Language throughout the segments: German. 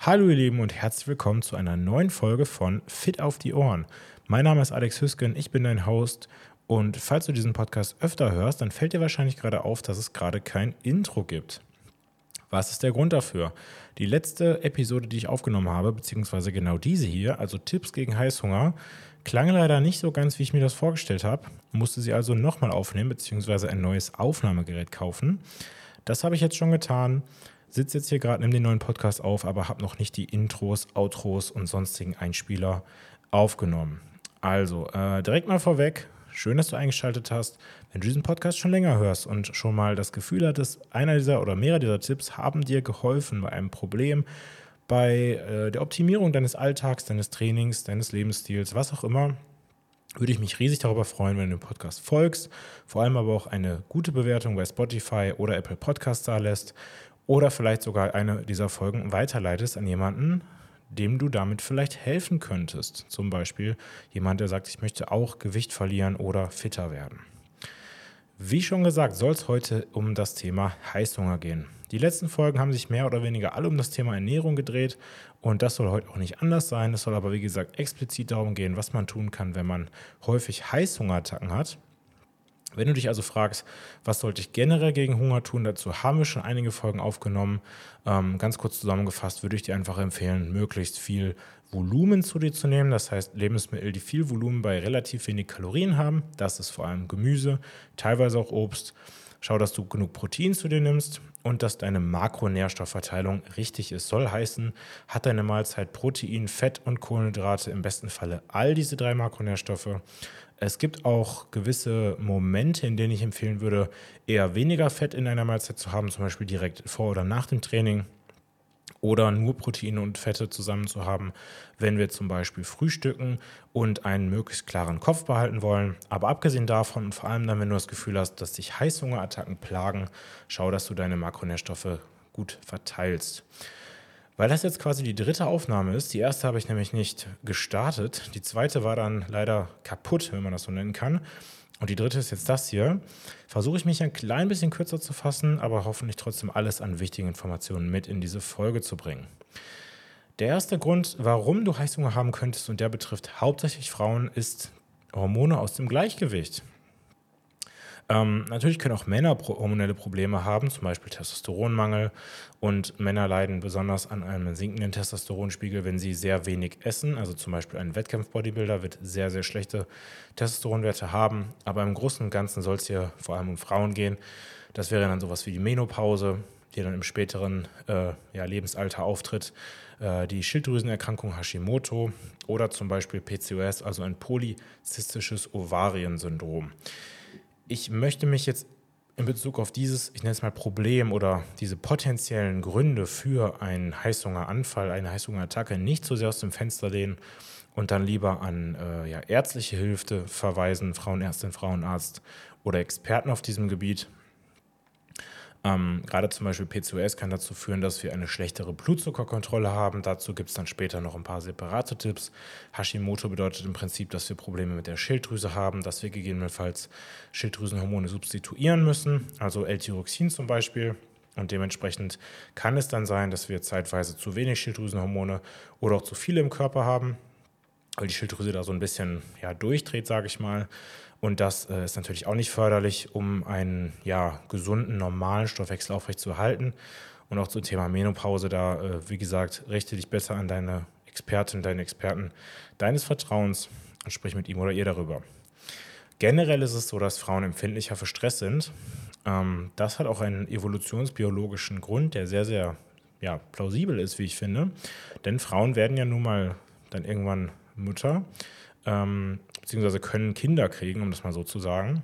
Hallo ihr Lieben und herzlich willkommen zu einer neuen Folge von Fit auf die Ohren. Mein Name ist Alex Hüsken, ich bin dein Host und falls du diesen Podcast öfter hörst, dann fällt dir wahrscheinlich gerade auf, dass es gerade kein Intro gibt. Was ist der Grund dafür? Die letzte Episode, die ich aufgenommen habe, beziehungsweise genau diese hier, also Tipps gegen Heißhunger, klang leider nicht so ganz, wie ich mir das vorgestellt habe. Musste sie also nochmal aufnehmen, beziehungsweise ein neues Aufnahmegerät kaufen. Das habe ich jetzt schon getan sitze jetzt hier gerade, nehme den neuen Podcast auf, aber habe noch nicht die Intros, Outros und sonstigen Einspieler aufgenommen. Also, äh, direkt mal vorweg, schön, dass du eingeschaltet hast. Wenn du diesen Podcast schon länger hörst und schon mal das Gefühl hattest, einer dieser oder mehrere dieser Tipps haben dir geholfen bei einem Problem, bei äh, der Optimierung deines Alltags, deines Trainings, deines Lebensstils, was auch immer, würde ich mich riesig darüber freuen, wenn du dem Podcast folgst, vor allem aber auch eine gute Bewertung bei Spotify oder Apple Podcasts da lässt oder vielleicht sogar eine dieser Folgen weiterleitest an jemanden, dem du damit vielleicht helfen könntest. Zum Beispiel jemand, der sagt, ich möchte auch Gewicht verlieren oder fitter werden. Wie schon gesagt, soll es heute um das Thema Heißhunger gehen. Die letzten Folgen haben sich mehr oder weniger alle um das Thema Ernährung gedreht und das soll heute auch nicht anders sein. Es soll aber, wie gesagt, explizit darum gehen, was man tun kann, wenn man häufig Heißhungerattacken hat wenn du dich also fragst, was sollte ich generell gegen Hunger tun, dazu haben wir schon einige Folgen aufgenommen. Ähm, ganz kurz zusammengefasst würde ich dir einfach empfehlen, möglichst viel Volumen zu dir zu nehmen. Das heißt, Lebensmittel, die viel Volumen bei relativ wenig Kalorien haben. Das ist vor allem Gemüse, teilweise auch Obst. Schau, dass du genug Protein zu dir nimmst und dass deine Makronährstoffverteilung richtig ist. Soll heißen, hat deine Mahlzeit Protein, Fett und Kohlenhydrate, im besten Falle all diese drei Makronährstoffe. Es gibt auch gewisse Momente, in denen ich empfehlen würde, eher weniger Fett in einer Mahlzeit zu haben, zum Beispiel direkt vor oder nach dem Training oder nur Proteine und Fette zusammen zu haben, wenn wir zum Beispiel frühstücken und einen möglichst klaren Kopf behalten wollen. Aber abgesehen davon und vor allem dann, wenn du das Gefühl hast, dass dich Heißhungerattacken plagen, schau, dass du deine Makronährstoffe gut verteilst. Weil das jetzt quasi die dritte Aufnahme ist, die erste habe ich nämlich nicht gestartet, die zweite war dann leider kaputt, wenn man das so nennen kann. Und die dritte ist jetzt das hier. Versuche ich mich ein klein bisschen kürzer zu fassen, aber hoffentlich trotzdem alles an wichtigen Informationen mit in diese Folge zu bringen. Der erste Grund, warum du Heißhunger haben könntest, und der betrifft hauptsächlich Frauen, ist Hormone aus dem Gleichgewicht. Ähm, natürlich können auch Männer hormonelle Probleme haben, zum Beispiel Testosteronmangel. Und Männer leiden besonders an einem sinkenden Testosteronspiegel, wenn sie sehr wenig essen. Also zum Beispiel ein Wettkampfbodybuilder wird sehr, sehr schlechte Testosteronwerte haben. Aber im Großen und Ganzen soll es hier vor allem um Frauen gehen. Das wäre dann sowas wie die Menopause, die dann im späteren äh, ja, Lebensalter auftritt. Äh, die Schilddrüsenerkrankung Hashimoto oder zum Beispiel PCOS, also ein polyzystisches Ovariensyndrom ich möchte mich jetzt in Bezug auf dieses, ich nenne es mal Problem oder diese potenziellen Gründe für einen Heißhungeranfall, eine Heißhungerattacke nicht so sehr aus dem Fenster lehnen und dann lieber an äh, ja, ärztliche Hilfe verweisen, Frauenärztin, Frauenarzt oder Experten auf diesem Gebiet. Ähm, gerade zum Beispiel PCOS kann dazu führen, dass wir eine schlechtere Blutzuckerkontrolle haben. Dazu gibt es dann später noch ein paar separate Tipps. Hashimoto bedeutet im Prinzip, dass wir Probleme mit der Schilddrüse haben, dass wir gegebenenfalls Schilddrüsenhormone substituieren müssen, also L-Tyroxin zum Beispiel. Und dementsprechend kann es dann sein, dass wir zeitweise zu wenig Schilddrüsenhormone oder auch zu viele im Körper haben, weil die Schilddrüse da so ein bisschen ja, durchdreht, sage ich mal. Und das äh, ist natürlich auch nicht förderlich, um einen ja, gesunden, normalen Stoffwechsel aufrechtzuerhalten. Und auch zum Thema Menopause, da, äh, wie gesagt, richte dich besser an deine Expertin, deinen Experten deines Vertrauens und sprich mit ihm oder ihr darüber. Generell ist es so, dass Frauen empfindlicher für Stress sind. Ähm, das hat auch einen evolutionsbiologischen Grund, der sehr, sehr ja, plausibel ist, wie ich finde. Denn Frauen werden ja nun mal dann irgendwann Mutter. Ähm, beziehungsweise können Kinder kriegen, um das mal so zu sagen.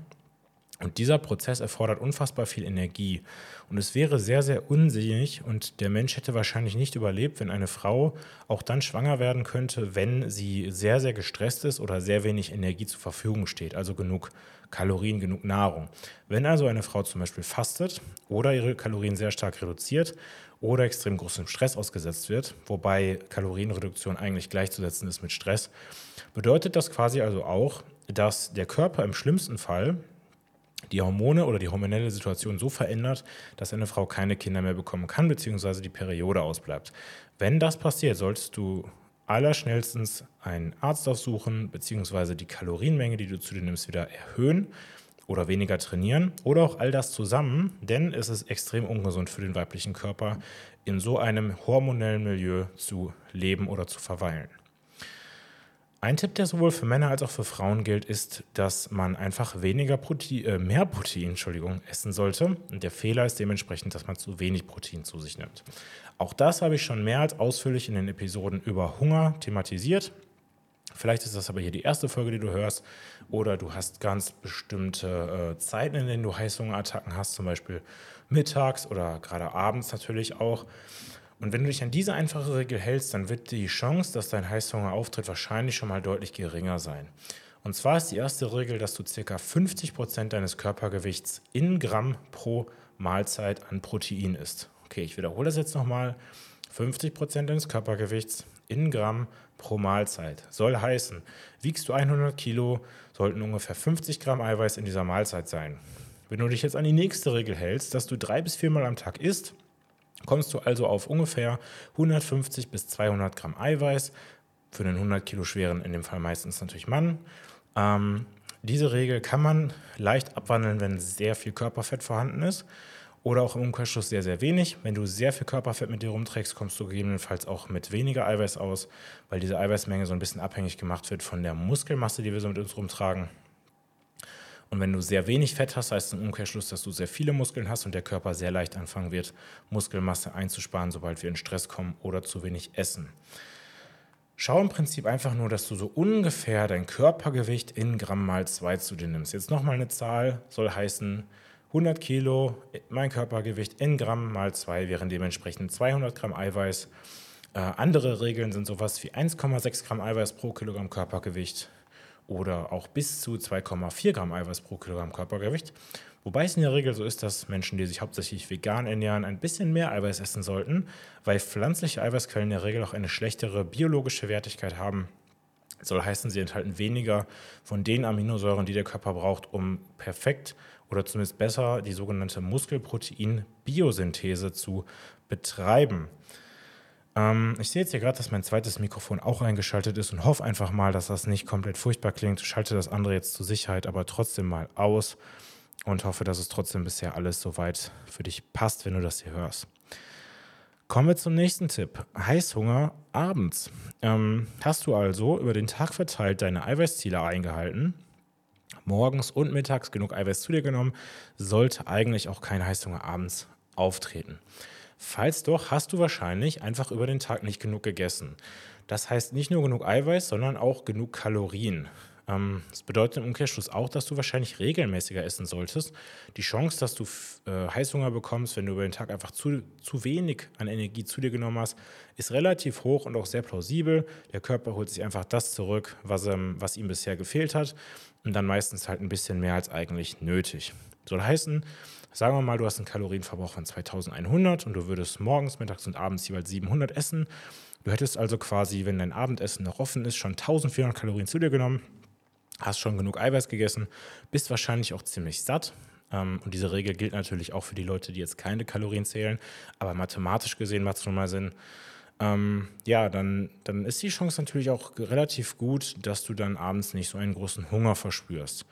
Und dieser Prozess erfordert unfassbar viel Energie. Und es wäre sehr, sehr unsinnig und der Mensch hätte wahrscheinlich nicht überlebt, wenn eine Frau auch dann schwanger werden könnte, wenn sie sehr, sehr gestresst ist oder sehr wenig Energie zur Verfügung steht, also genug Kalorien, genug Nahrung. Wenn also eine Frau zum Beispiel fastet oder ihre Kalorien sehr stark reduziert oder extrem großem Stress ausgesetzt wird, wobei Kalorienreduktion eigentlich gleichzusetzen ist mit Stress, bedeutet das quasi also auch, dass der Körper im schlimmsten Fall die Hormone oder die hormonelle Situation so verändert, dass eine Frau keine Kinder mehr bekommen kann, beziehungsweise die Periode ausbleibt. Wenn das passiert, solltest du allerschnellstens einen Arzt aufsuchen, beziehungsweise die Kalorienmenge, die du zu dir nimmst, wieder erhöhen oder weniger trainieren oder auch all das zusammen, denn es ist extrem ungesund für den weiblichen Körper, in so einem hormonellen Milieu zu leben oder zu verweilen. Ein Tipp, der sowohl für Männer als auch für Frauen gilt, ist, dass man einfach weniger Protein, äh, mehr Protein Entschuldigung, essen sollte. Und der Fehler ist dementsprechend, dass man zu wenig Protein zu sich nimmt. Auch das habe ich schon mehr als ausführlich in den Episoden über Hunger thematisiert. Vielleicht ist das aber hier die erste Folge, die du hörst, oder du hast ganz bestimmte äh, Zeiten, in denen du Heißhungerattacken hast, zum Beispiel mittags oder gerade abends natürlich auch. Und wenn du dich an diese einfache Regel hältst, dann wird die Chance, dass dein Heißhunger auftritt, wahrscheinlich schon mal deutlich geringer sein. Und zwar ist die erste Regel, dass du ca. 50% deines Körpergewichts in Gramm pro Mahlzeit an Protein isst. Okay, ich wiederhole das jetzt nochmal. 50% deines Körpergewichts in Gramm pro Mahlzeit. Soll heißen, wiegst du 100 Kilo, sollten ungefähr 50 Gramm Eiweiß in dieser Mahlzeit sein. Wenn du dich jetzt an die nächste Regel hältst, dass du drei bis viermal am Tag isst, kommst du also auf ungefähr 150 bis 200 Gramm Eiweiß für einen 100 Kilo schweren, in dem Fall meistens natürlich Mann. Ähm, diese Regel kann man leicht abwandeln, wenn sehr viel Körperfett vorhanden ist oder auch im Umkehrschluss sehr, sehr wenig. Wenn du sehr viel Körperfett mit dir rumträgst, kommst du gegebenenfalls auch mit weniger Eiweiß aus, weil diese Eiweißmenge so ein bisschen abhängig gemacht wird von der Muskelmasse, die wir so mit uns rumtragen. Und wenn du sehr wenig Fett hast, heißt es im Umkehrschluss, dass du sehr viele Muskeln hast und der Körper sehr leicht anfangen wird, Muskelmasse einzusparen, sobald wir in Stress kommen oder zu wenig essen. Schau im Prinzip einfach nur, dass du so ungefähr dein Körpergewicht in Gramm mal 2 zu dir nimmst. Jetzt nochmal eine Zahl, soll heißen 100 Kilo, mein Körpergewicht in Gramm mal 2 wären dementsprechend 200 Gramm Eiweiß. Äh, andere Regeln sind sowas wie 1,6 Gramm Eiweiß pro Kilogramm Körpergewicht oder auch bis zu 2,4 Gramm Eiweiß pro Kilogramm Körpergewicht. Wobei es in der Regel so ist, dass Menschen, die sich hauptsächlich vegan ernähren, ein bisschen mehr Eiweiß essen sollten, weil pflanzliche Eiweißquellen in der Regel auch eine schlechtere biologische Wertigkeit haben. Das soll heißen, sie enthalten weniger von den Aminosäuren, die der Körper braucht, um perfekt oder zumindest besser die sogenannte Muskelprotein-Biosynthese zu betreiben. Ähm, ich sehe jetzt hier gerade, dass mein zweites Mikrofon auch eingeschaltet ist und hoffe einfach mal, dass das nicht komplett furchtbar klingt. Schalte das andere jetzt zur Sicherheit aber trotzdem mal aus und hoffe, dass es trotzdem bisher alles soweit für dich passt, wenn du das hier hörst. Kommen wir zum nächsten Tipp. Heißhunger abends. Ähm, hast du also über den Tag verteilt deine Eiweißziele eingehalten, morgens und mittags genug Eiweiß zu dir genommen, sollte eigentlich auch kein Heißhunger abends auftreten. Falls doch, hast du wahrscheinlich einfach über den Tag nicht genug gegessen. Das heißt nicht nur genug Eiweiß, sondern auch genug Kalorien. Ähm, das bedeutet im Umkehrschluss auch, dass du wahrscheinlich regelmäßiger essen solltest. Die Chance, dass du äh, Heißhunger bekommst, wenn du über den Tag einfach zu, zu wenig an Energie zu dir genommen hast, ist relativ hoch und auch sehr plausibel. Der Körper holt sich einfach das zurück, was, ähm, was ihm bisher gefehlt hat und dann meistens halt ein bisschen mehr als eigentlich nötig. Soll heißen, sagen wir mal, du hast einen Kalorienverbrauch von 2100 und du würdest morgens, mittags und abends jeweils 700 essen. Du hättest also quasi, wenn dein Abendessen noch offen ist, schon 1400 Kalorien zu dir genommen hast schon genug Eiweiß gegessen, bist wahrscheinlich auch ziemlich satt. Ähm, und diese Regel gilt natürlich auch für die Leute, die jetzt keine Kalorien zählen. Aber mathematisch gesehen macht es nun mal Sinn. Ähm, ja, dann, dann ist die Chance natürlich auch relativ gut, dass du dann abends nicht so einen großen Hunger verspürst.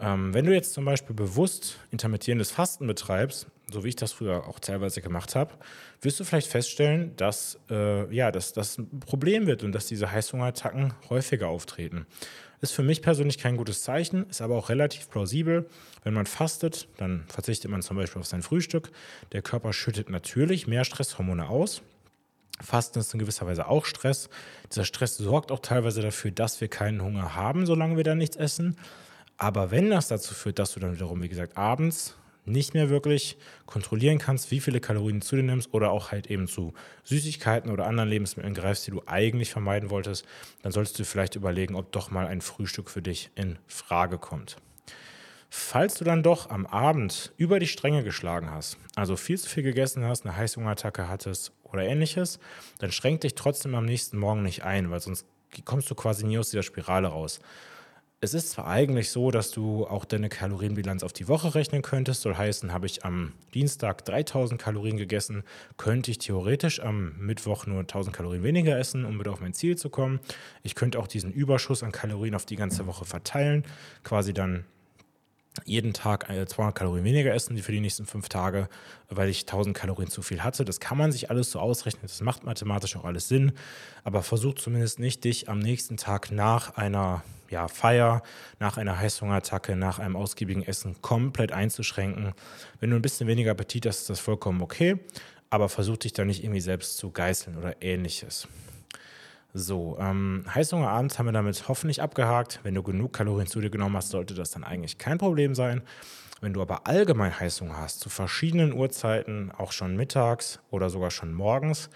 Ähm, wenn du jetzt zum Beispiel bewusst intermittierendes Fasten betreibst, so wie ich das früher auch teilweise gemacht habe, wirst du vielleicht feststellen, dass äh, ja, dass das ein Problem wird und dass diese Heißhungerattacken häufiger auftreten. Ist für mich persönlich kein gutes Zeichen, ist aber auch relativ plausibel. Wenn man fastet, dann verzichtet man zum Beispiel auf sein Frühstück. Der Körper schüttet natürlich mehr Stresshormone aus. Fasten ist in gewisser Weise auch Stress. Dieser Stress sorgt auch teilweise dafür, dass wir keinen Hunger haben, solange wir dann nichts essen. Aber wenn das dazu führt, dass du dann wiederum, wie gesagt, abends nicht mehr wirklich kontrollieren kannst, wie viele Kalorien zu dir nimmst oder auch halt eben zu Süßigkeiten oder anderen Lebensmitteln greifst, die du eigentlich vermeiden wolltest, dann solltest du vielleicht überlegen, ob doch mal ein Frühstück für dich in Frage kommt. Falls du dann doch am Abend über die Stränge geschlagen hast, also viel zu viel gegessen hast, eine Heißhungerattacke hattest oder ähnliches, dann schränk dich trotzdem am nächsten Morgen nicht ein, weil sonst kommst du quasi nie aus dieser Spirale raus. Es ist zwar eigentlich so, dass du auch deine Kalorienbilanz auf die Woche rechnen könntest. Soll heißen, habe ich am Dienstag 3000 Kalorien gegessen, könnte ich theoretisch am Mittwoch nur 1000 Kalorien weniger essen, um wieder auf mein Ziel zu kommen. Ich könnte auch diesen Überschuss an Kalorien auf die ganze Woche verteilen, quasi dann jeden Tag 200 äh, Kalorien weniger essen für die nächsten fünf Tage, weil ich 1000 Kalorien zu viel hatte. Das kann man sich alles so ausrechnen. Das macht mathematisch auch alles Sinn. Aber versuch zumindest nicht, dich am nächsten Tag nach einer ja, Feier, nach einer Heißhungerattacke, nach einem ausgiebigen Essen komplett einzuschränken. Wenn du ein bisschen weniger Appetit hast, ist das vollkommen okay. Aber versuch dich da nicht irgendwie selbst zu geißeln oder ähnliches. So, ähm, Heißhunger abends haben wir damit hoffentlich abgehakt. Wenn du genug Kalorien zu dir genommen hast, sollte das dann eigentlich kein Problem sein. Wenn du aber allgemein Heißhunger hast, zu verschiedenen Uhrzeiten, auch schon mittags oder sogar schon morgens,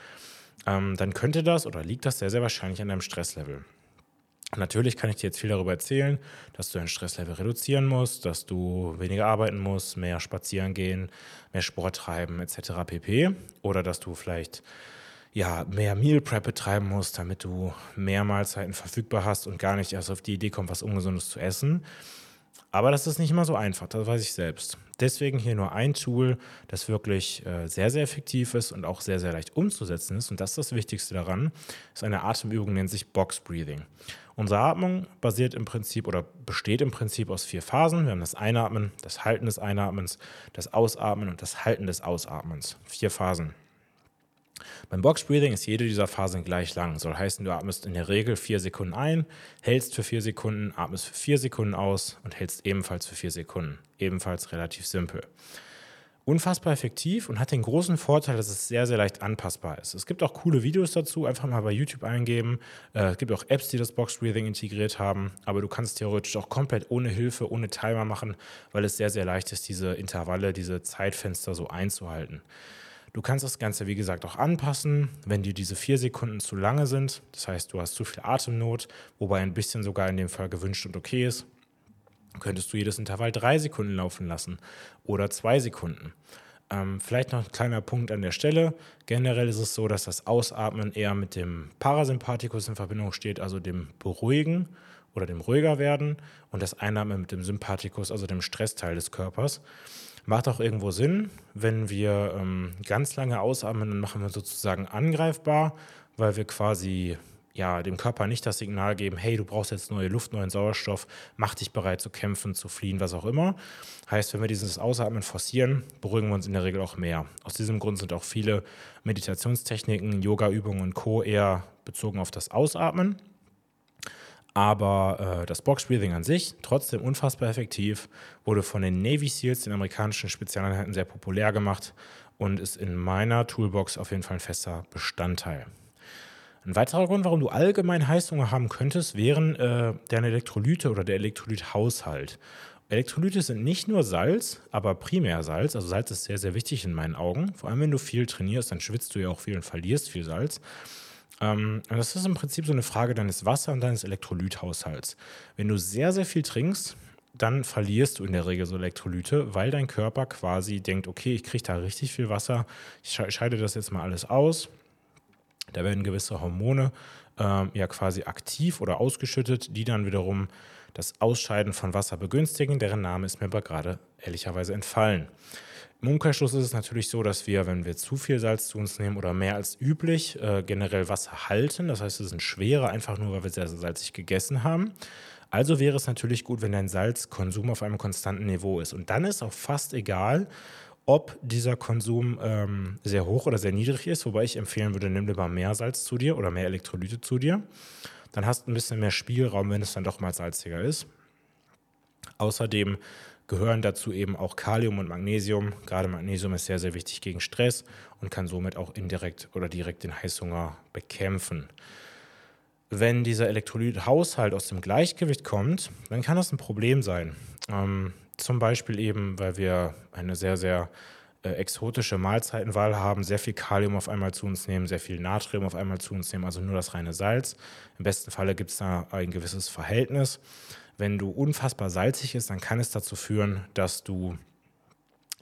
ähm, dann könnte das oder liegt das sehr, sehr wahrscheinlich an deinem Stresslevel. Natürlich kann ich dir jetzt viel darüber erzählen, dass du dein Stresslevel reduzieren musst, dass du weniger arbeiten musst, mehr spazieren gehen, mehr Sport treiben etc. pp. Oder dass du vielleicht ja, mehr Meal Prep betreiben musst, damit du mehr Mahlzeiten verfügbar hast und gar nicht erst auf die Idee kommst, was Ungesundes zu essen. Aber das ist nicht immer so einfach, das weiß ich selbst. Deswegen hier nur ein Tool, das wirklich äh, sehr, sehr effektiv ist und auch sehr, sehr leicht umzusetzen ist. Und das ist das Wichtigste daran, ist eine Atemübung, nennt sich Box Breathing. Unsere Atmung basiert im Prinzip oder besteht im Prinzip aus vier Phasen. Wir haben das Einatmen, das Halten des Einatmens, das Ausatmen und das Halten des Ausatmens. Vier Phasen. Beim Box Breathing ist jede dieser Phasen gleich lang. Soll heißen, du atmest in der Regel vier Sekunden ein, hältst für vier Sekunden, atmest für vier Sekunden aus und hältst ebenfalls für vier Sekunden. Ebenfalls relativ simpel. Unfassbar effektiv und hat den großen Vorteil, dass es sehr, sehr leicht anpassbar ist. Es gibt auch coole Videos dazu, einfach mal bei YouTube eingeben. Äh, es gibt auch Apps, die das Box Breathing integriert haben, aber du kannst theoretisch auch komplett ohne Hilfe, ohne Timer machen, weil es sehr, sehr leicht ist, diese Intervalle, diese Zeitfenster so einzuhalten. Du kannst das Ganze, wie gesagt, auch anpassen, wenn dir diese vier Sekunden zu lange sind. Das heißt, du hast zu viel Atemnot, wobei ein bisschen sogar in dem Fall gewünscht und okay ist. Könntest du jedes Intervall drei Sekunden laufen lassen oder zwei Sekunden. Ähm, vielleicht noch ein kleiner Punkt an der Stelle. Generell ist es so, dass das Ausatmen eher mit dem Parasympathikus in Verbindung steht, also dem Beruhigen oder dem Ruhiger werden, und das Einatmen mit dem Sympathikus, also dem Stressteil des Körpers. Macht auch irgendwo Sinn, wenn wir ähm, ganz lange ausatmen, dann machen wir sozusagen angreifbar, weil wir quasi ja, dem Körper nicht das Signal geben, hey, du brauchst jetzt neue Luft, neuen Sauerstoff, mach dich bereit zu kämpfen, zu fliehen, was auch immer. Heißt, wenn wir dieses Ausatmen forcieren, beruhigen wir uns in der Regel auch mehr. Aus diesem Grund sind auch viele Meditationstechniken, Yoga-Übungen und Co. eher bezogen auf das Ausatmen. Aber äh, das Box Breathing an sich, trotzdem unfassbar effektiv, wurde von den Navy SEALs, den amerikanischen Spezialeinheiten, sehr populär gemacht und ist in meiner Toolbox auf jeden Fall ein fester Bestandteil. Ein weiterer Grund, warum du allgemein Heißhunger haben könntest, wären äh, deine Elektrolyte oder der Elektrolythaushalt. Elektrolyte sind nicht nur Salz, aber primär Salz. Also Salz ist sehr, sehr wichtig in meinen Augen. Vor allem, wenn du viel trainierst, dann schwitzt du ja auch viel und verlierst viel Salz. Ähm, das ist im Prinzip so eine Frage deines Wasser- und deines Elektrolythaushalts. Wenn du sehr, sehr viel trinkst, dann verlierst du in der Regel so Elektrolyte, weil dein Körper quasi denkt, okay, ich kriege da richtig viel Wasser, ich scheide das jetzt mal alles aus. Da werden gewisse Hormone ähm, ja quasi aktiv oder ausgeschüttet, die dann wiederum das Ausscheiden von Wasser begünstigen. Deren Name ist mir aber gerade ehrlicherweise entfallen. Im Umkehrschluss ist es natürlich so, dass wir, wenn wir zu viel Salz zu uns nehmen oder mehr als üblich, äh, generell Wasser halten. Das heißt, es sind schwerer, einfach nur, weil wir sehr, sehr salzig gegessen haben. Also wäre es natürlich gut, wenn dein Salzkonsum auf einem konstanten Niveau ist. Und dann ist auch fast egal, ob dieser Konsum ähm, sehr hoch oder sehr niedrig ist. Wobei ich empfehlen würde, nimm lieber mehr Salz zu dir oder mehr Elektrolyte zu dir. Dann hast du ein bisschen mehr Spielraum, wenn es dann doch mal salziger ist. Außerdem gehören dazu eben auch Kalium und Magnesium. Gerade Magnesium ist sehr, sehr wichtig gegen Stress und kann somit auch indirekt oder direkt den Heißhunger bekämpfen. Wenn dieser Elektrolythaushalt aus dem Gleichgewicht kommt, dann kann das ein Problem sein. Ähm, zum Beispiel eben, weil wir eine sehr, sehr äh, exotische Mahlzeitenwahl haben, sehr viel Kalium auf einmal zu uns nehmen, sehr viel Natrium auf einmal zu uns nehmen, also nur das reine Salz. Im besten Falle gibt es da ein gewisses Verhältnis. Wenn du unfassbar salzig ist, dann kann es dazu führen, dass du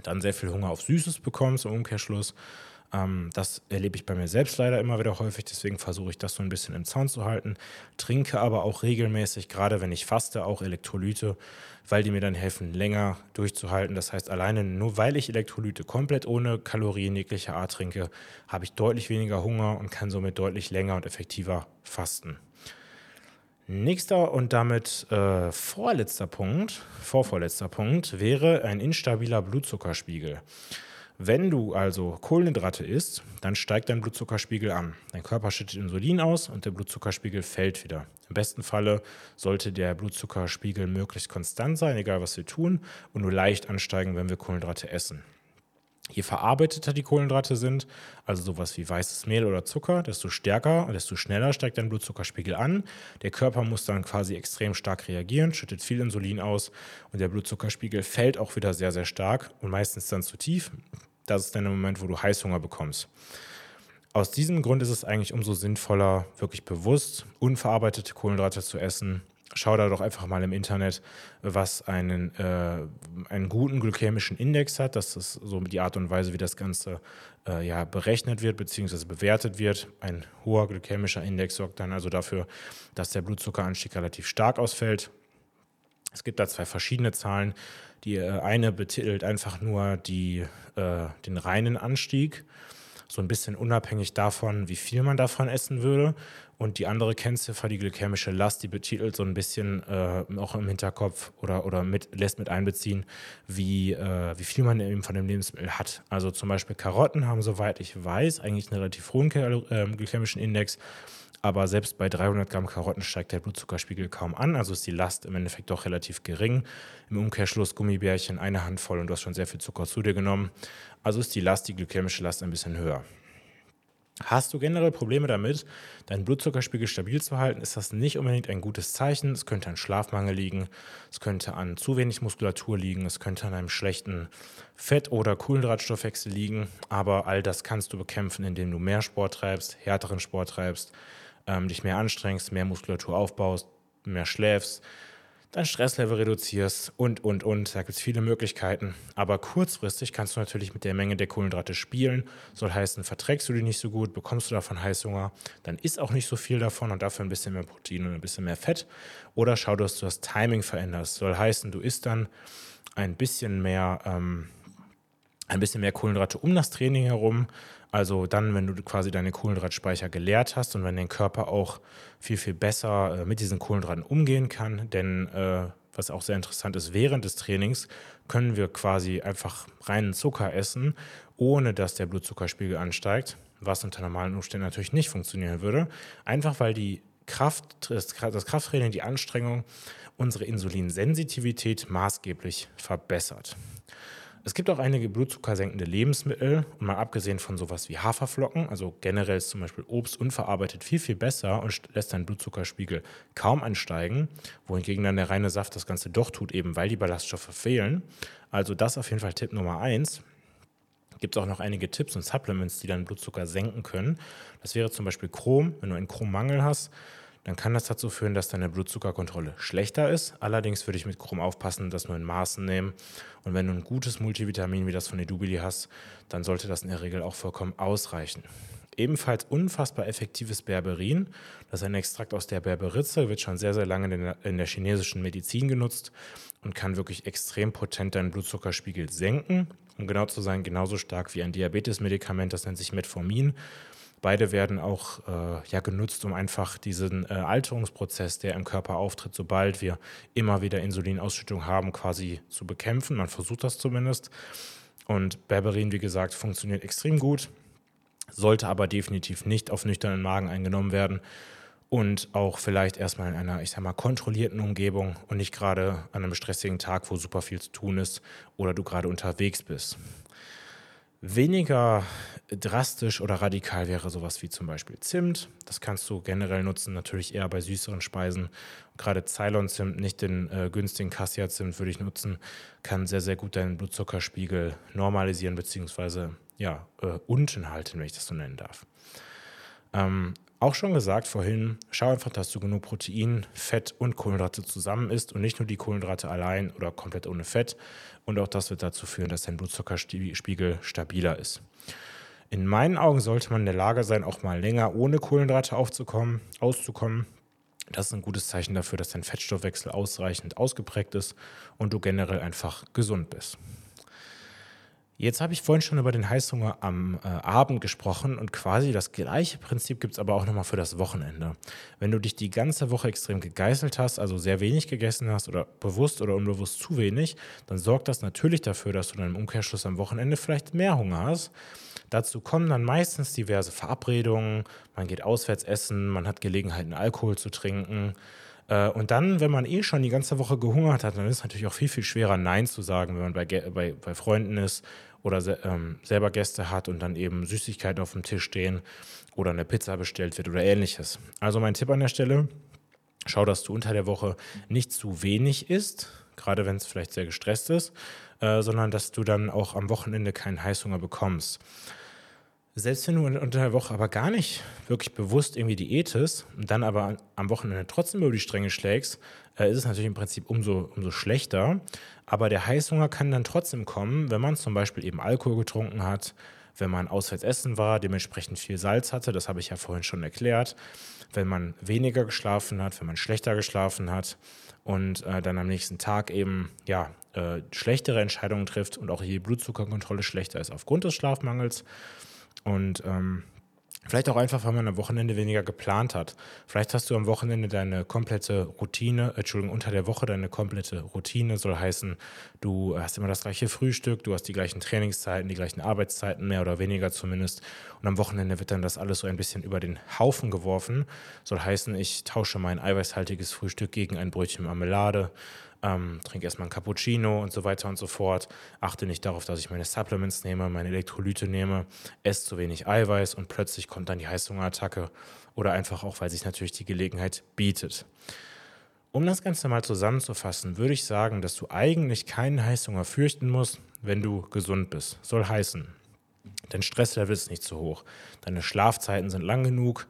dann sehr viel Hunger auf Süßes bekommst im Umkehrschluss. Ähm, das erlebe ich bei mir selbst leider immer wieder häufig, deswegen versuche ich das so ein bisschen im Zaun zu halten. Trinke aber auch regelmäßig, gerade wenn ich faste, auch Elektrolyte, weil die mir dann helfen, länger durchzuhalten. Das heißt, alleine nur weil ich Elektrolyte komplett ohne Kalorien jeglicher Art trinke, habe ich deutlich weniger Hunger und kann somit deutlich länger und effektiver fasten. Nächster und damit äh, vorletzter Punkt, vorvorletzter Punkt, wäre ein instabiler Blutzuckerspiegel. Wenn du also Kohlenhydrate isst, dann steigt dein Blutzuckerspiegel an. Dein Körper schüttet Insulin aus und der Blutzuckerspiegel fällt wieder. Im besten Falle sollte der Blutzuckerspiegel möglichst konstant sein, egal was wir tun, und nur leicht ansteigen, wenn wir Kohlenhydrate essen. Je verarbeiteter die Kohlenhydrate sind, also sowas wie weißes Mehl oder Zucker, desto stärker und desto schneller steigt dein Blutzuckerspiegel an. Der Körper muss dann quasi extrem stark reagieren, schüttet viel Insulin aus und der Blutzuckerspiegel fällt auch wieder sehr, sehr stark und meistens dann zu tief. Das ist dann der Moment, wo du Heißhunger bekommst. Aus diesem Grund ist es eigentlich umso sinnvoller, wirklich bewusst unverarbeitete Kohlenhydrate zu essen schau da doch einfach mal im Internet, was einen, äh, einen guten glykämischen Index hat. Das ist so die Art und Weise, wie das Ganze äh, ja, berechnet wird bzw. bewertet wird. Ein hoher glykämischer Index sorgt dann also dafür, dass der Blutzuckeranstieg relativ stark ausfällt. Es gibt da zwei verschiedene Zahlen. Die äh, eine betitelt einfach nur die, äh, den reinen Anstieg so ein bisschen unabhängig davon, wie viel man davon essen würde. Und die andere Kennziffer, die glykämische Last, die betitelt so ein bisschen äh, auch im Hinterkopf oder, oder mit, lässt mit einbeziehen, wie, äh, wie viel man eben von dem Lebensmittel hat. Also zum Beispiel Karotten haben, soweit ich weiß, eigentlich einen relativ hohen äh, glykämischen Index. Aber selbst bei 300 Gramm Karotten steigt der Blutzuckerspiegel kaum an. Also ist die Last im Endeffekt doch relativ gering. Im Umkehrschluss Gummibärchen eine Handvoll und du hast schon sehr viel Zucker zu dir genommen. Also ist die Last, die glykämische Last ein bisschen höher. Hast du generell Probleme damit, deinen Blutzuckerspiegel stabil zu halten, ist das nicht unbedingt ein gutes Zeichen. Es könnte an Schlafmangel liegen, es könnte an zu wenig Muskulatur liegen, es könnte an einem schlechten Fett- oder Kohlenhydratstoffwechsel liegen. Aber all das kannst du bekämpfen, indem du mehr Sport treibst, härteren Sport treibst, ähm, dich mehr anstrengst, mehr Muskulatur aufbaust, mehr schläfst, dein Stresslevel reduzierst und, und, und. Da gibt es viele Möglichkeiten. Aber kurzfristig kannst du natürlich mit der Menge der Kohlenhydrate spielen. Soll heißen, verträgst du die nicht so gut, bekommst du davon Heißhunger, dann isst auch nicht so viel davon und dafür ein bisschen mehr Protein und ein bisschen mehr Fett. Oder schau, dass du das Timing veränderst. Soll heißen, du isst dann ein bisschen mehr, ähm, ein bisschen mehr Kohlenhydrate um das Training herum also dann, wenn du quasi deine Kohlenhydratspeicher geleert hast und wenn dein Körper auch viel, viel besser äh, mit diesen Kohlenhydraten umgehen kann. Denn äh, was auch sehr interessant ist, während des Trainings können wir quasi einfach reinen Zucker essen, ohne dass der Blutzuckerspiegel ansteigt, was unter normalen Umständen natürlich nicht funktionieren würde. Einfach weil die Kraft, das Krafttraining, die Anstrengung unsere Insulinsensitivität maßgeblich verbessert. Es gibt auch einige blutzuckersenkende Lebensmittel und mal abgesehen von sowas wie Haferflocken, also generell ist zum Beispiel Obst unverarbeitet viel, viel besser und lässt deinen Blutzuckerspiegel kaum ansteigen, wohingegen dann der reine Saft das Ganze doch tut, eben weil die Ballaststoffe fehlen. Also das auf jeden Fall Tipp Nummer eins. Gibt es auch noch einige Tipps und Supplements, die deinen Blutzucker senken können. Das wäre zum Beispiel Chrom. Wenn du einen Chrommangel hast, dann kann das dazu führen, dass deine Blutzuckerkontrolle schlechter ist. Allerdings würde ich mit Chrom aufpassen, das nur in Maßen nehmen. Und wenn du ein gutes Multivitamin wie das von Edubili hast, dann sollte das in der Regel auch vollkommen ausreichen. Ebenfalls unfassbar effektives Berberin. Das ist ein Extrakt aus der Berberitze, wird schon sehr, sehr lange in der chinesischen Medizin genutzt und kann wirklich extrem potent deinen Blutzuckerspiegel senken. Um genau zu sein, genauso stark wie ein Diabetesmedikament, das nennt sich Metformin. Beide werden auch äh, ja, genutzt, um einfach diesen äh, Alterungsprozess, der im Körper auftritt, sobald wir immer wieder Insulinausschüttung haben, quasi zu bekämpfen. Man versucht das zumindest. Und Berberin, wie gesagt, funktioniert extrem gut, sollte aber definitiv nicht auf nüchternen Magen eingenommen werden und auch vielleicht erstmal in einer, ich sag mal, kontrollierten Umgebung und nicht gerade an einem stressigen Tag, wo super viel zu tun ist oder du gerade unterwegs bist. Weniger drastisch oder radikal wäre sowas wie zum Beispiel Zimt. Das kannst du generell nutzen, natürlich eher bei süßeren Speisen. Gerade Ceylon-Zimt, nicht den äh, günstigen Cassia-Zimt würde ich nutzen, kann sehr, sehr gut deinen Blutzuckerspiegel normalisieren bzw. Ja, äh, unten halten, wenn ich das so nennen darf. Ähm, auch schon gesagt vorhin, schau einfach, dass du genug Protein, Fett und Kohlenhydrate zusammen isst und nicht nur die Kohlenhydrate allein oder komplett ohne Fett. Und auch das wird dazu führen, dass dein Blutzuckerspiegel stabiler ist. In meinen Augen sollte man in der Lage sein, auch mal länger ohne Kohlenhydrate aufzukommen, auszukommen. Das ist ein gutes Zeichen dafür, dass dein Fettstoffwechsel ausreichend ausgeprägt ist und du generell einfach gesund bist. Jetzt habe ich vorhin schon über den Heißhunger am äh, Abend gesprochen und quasi das gleiche Prinzip gibt es aber auch nochmal für das Wochenende. Wenn du dich die ganze Woche extrem gegeißelt hast, also sehr wenig gegessen hast oder bewusst oder unbewusst zu wenig, dann sorgt das natürlich dafür, dass du dann im Umkehrschluss am Wochenende vielleicht mehr Hunger hast. Dazu kommen dann meistens diverse Verabredungen, man geht auswärts essen, man hat Gelegenheit, einen Alkohol zu trinken. Äh, und dann, wenn man eh schon die ganze Woche gehungert hat, dann ist es natürlich auch viel, viel schwerer, Nein zu sagen, wenn man bei, bei, bei Freunden ist oder se ähm, selber Gäste hat und dann eben Süßigkeiten auf dem Tisch stehen oder eine Pizza bestellt wird oder ähnliches. Also mein Tipp an der Stelle, schau, dass du unter der Woche nicht zu wenig isst, gerade wenn es vielleicht sehr gestresst ist, äh, sondern dass du dann auch am Wochenende keinen Heißhunger bekommst. Selbst wenn du unter der Woche aber gar nicht wirklich bewusst irgendwie diätest und dann aber am Wochenende trotzdem über die Stränge schlägst, äh, ist es natürlich im Prinzip umso, umso schlechter. Aber der Heißhunger kann dann trotzdem kommen, wenn man zum Beispiel eben Alkohol getrunken hat, wenn man auswärts essen war, dementsprechend viel Salz hatte, das habe ich ja vorhin schon erklärt, wenn man weniger geschlafen hat, wenn man schlechter geschlafen hat und äh, dann am nächsten Tag eben ja äh, schlechtere Entscheidungen trifft und auch die Blutzuckerkontrolle schlechter ist aufgrund des Schlafmangels. Und ähm, Vielleicht auch einfach, weil man am Wochenende weniger geplant hat. Vielleicht hast du am Wochenende deine komplette Routine, Entschuldigung, unter der Woche deine komplette Routine, soll heißen, du hast immer das gleiche Frühstück, du hast die gleichen Trainingszeiten, die gleichen Arbeitszeiten, mehr oder weniger zumindest. Und am Wochenende wird dann das alles so ein bisschen über den Haufen geworfen. Soll heißen, ich tausche mein eiweißhaltiges Frühstück gegen ein Brötchen Marmelade ähm, trinke erstmal ein Cappuccino und so weiter und so fort, achte nicht darauf, dass ich meine Supplements nehme, meine Elektrolyte nehme, esse zu wenig Eiweiß und plötzlich kommt dann die Heißhungerattacke oder einfach auch, weil sich natürlich die Gelegenheit bietet. Um das Ganze mal zusammenzufassen, würde ich sagen, dass du eigentlich keinen Heißhunger fürchten musst, wenn du gesund bist. Soll heißen, dein Stresslevel ist nicht zu hoch, deine Schlafzeiten sind lang genug,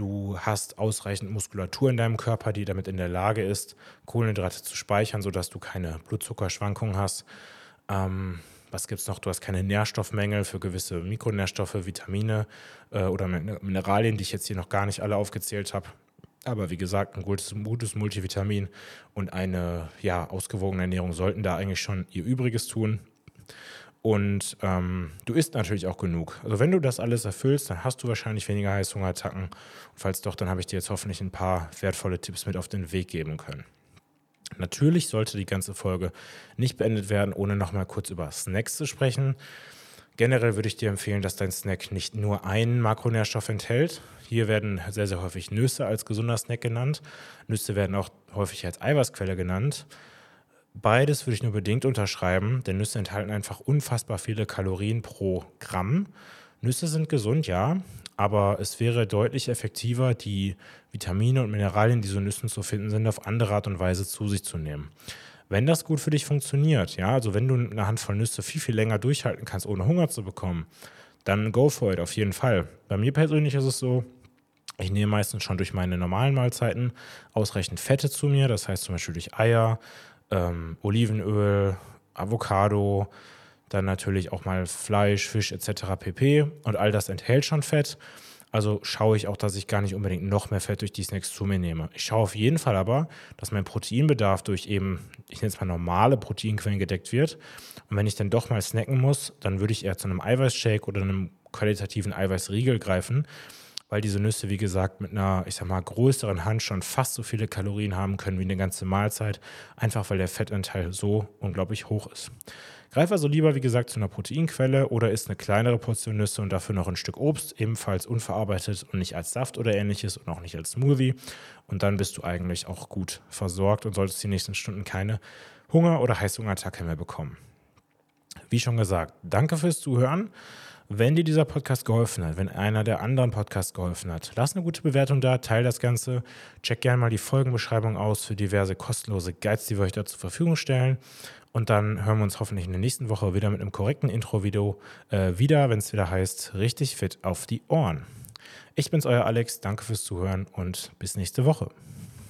Du hast ausreichend Muskulatur in deinem Körper, die damit in der Lage ist, Kohlenhydrate zu speichern, sodass du keine Blutzuckerschwankungen hast. Ähm, was gibt es noch? Du hast keine Nährstoffmängel für gewisse Mikronährstoffe, Vitamine äh, oder Mineralien, die ich jetzt hier noch gar nicht alle aufgezählt habe. Aber wie gesagt, ein gutes, gutes Multivitamin und eine ja, ausgewogene Ernährung sollten da eigentlich schon ihr Übriges tun. Und ähm, du isst natürlich auch genug. Also wenn du das alles erfüllst, dann hast du wahrscheinlich weniger Heißhungerattacken. Und falls doch, dann habe ich dir jetzt hoffentlich ein paar wertvolle Tipps mit auf den Weg geben können. Natürlich sollte die ganze Folge nicht beendet werden, ohne nochmal kurz über Snacks zu sprechen. Generell würde ich dir empfehlen, dass dein Snack nicht nur einen Makronährstoff enthält. Hier werden sehr, sehr häufig Nüsse als gesunder Snack genannt. Nüsse werden auch häufig als Eiweißquelle genannt. Beides würde ich nur bedingt unterschreiben, denn Nüsse enthalten einfach unfassbar viele Kalorien pro Gramm. Nüsse sind gesund, ja, aber es wäre deutlich effektiver, die Vitamine und Mineralien, die so Nüssen zu finden sind, auf andere Art und Weise zu sich zu nehmen. Wenn das gut für dich funktioniert, ja, also wenn du eine Handvoll Nüsse viel, viel länger durchhalten kannst, ohne Hunger zu bekommen, dann go for it, auf jeden Fall. Bei mir persönlich ist es so, ich nehme meistens schon durch meine normalen Mahlzeiten ausreichend Fette zu mir, das heißt zum Beispiel durch Eier, ähm, Olivenöl, Avocado, dann natürlich auch mal Fleisch, Fisch etc. pp. Und all das enthält schon Fett. Also schaue ich auch, dass ich gar nicht unbedingt noch mehr Fett durch die Snacks zu mir nehme. Ich schaue auf jeden Fall aber, dass mein Proteinbedarf durch eben, ich nenne es mal normale Proteinquellen gedeckt wird. Und wenn ich dann doch mal snacken muss, dann würde ich eher zu einem Eiweißshake oder einem qualitativen Eiweißriegel greifen, weil diese Nüsse, wie gesagt, mit einer, ich sag mal, größeren Hand schon fast so viele Kalorien haben können wie eine ganze Mahlzeit, einfach weil der Fettanteil so unglaublich hoch ist. Greif also lieber, wie gesagt, zu einer Proteinquelle oder isst eine kleinere Portion Nüsse und dafür noch ein Stück Obst, ebenfalls unverarbeitet und nicht als Saft oder ähnliches und auch nicht als Smoothie. Und dann bist du eigentlich auch gut versorgt und solltest die nächsten Stunden keine Hunger- oder Heißhungerattacke mehr bekommen. Wie schon gesagt, danke fürs Zuhören. Wenn dir dieser Podcast geholfen hat, wenn einer der anderen Podcasts geholfen hat, lass eine gute Bewertung da, teile das Ganze. Check gerne mal die Folgenbeschreibung aus für diverse kostenlose Guides, die wir euch da zur Verfügung stellen. Und dann hören wir uns hoffentlich in der nächsten Woche wieder mit einem korrekten Intro-Video äh, wieder, wenn es wieder heißt, richtig fit auf die Ohren. Ich bin's, euer Alex. Danke fürs Zuhören und bis nächste Woche.